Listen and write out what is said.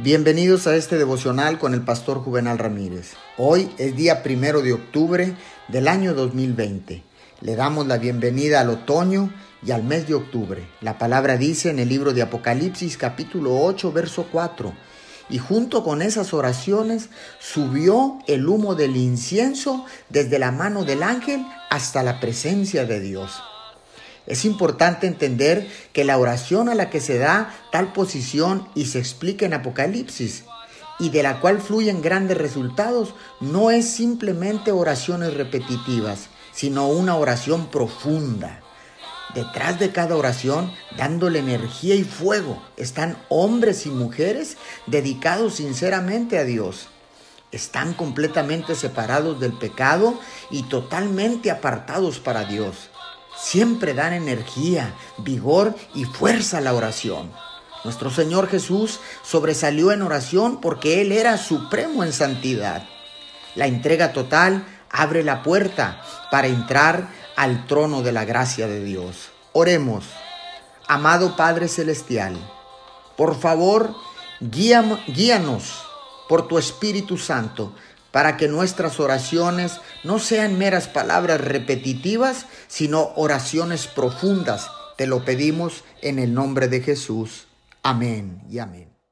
Bienvenidos a este devocional con el pastor Juvenal Ramírez. Hoy es día primero de octubre del año 2020. Le damos la bienvenida al otoño y al mes de octubre. La palabra dice en el libro de Apocalipsis capítulo 8 verso 4. Y junto con esas oraciones subió el humo del incienso desde la mano del ángel hasta la presencia de Dios. Es importante entender que la oración a la que se da tal posición y se explica en Apocalipsis y de la cual fluyen grandes resultados no es simplemente oraciones repetitivas, sino una oración profunda. Detrás de cada oración, dándole energía y fuego, están hombres y mujeres dedicados sinceramente a Dios. Están completamente separados del pecado y totalmente apartados para Dios siempre dan energía, vigor y fuerza a la oración. Nuestro Señor Jesús sobresalió en oración porque Él era supremo en santidad. La entrega total abre la puerta para entrar al trono de la gracia de Dios. Oremos, amado Padre Celestial, por favor, guíanos por tu Espíritu Santo para que nuestras oraciones no sean meras palabras repetitivas, sino oraciones profundas. Te lo pedimos en el nombre de Jesús. Amén y amén.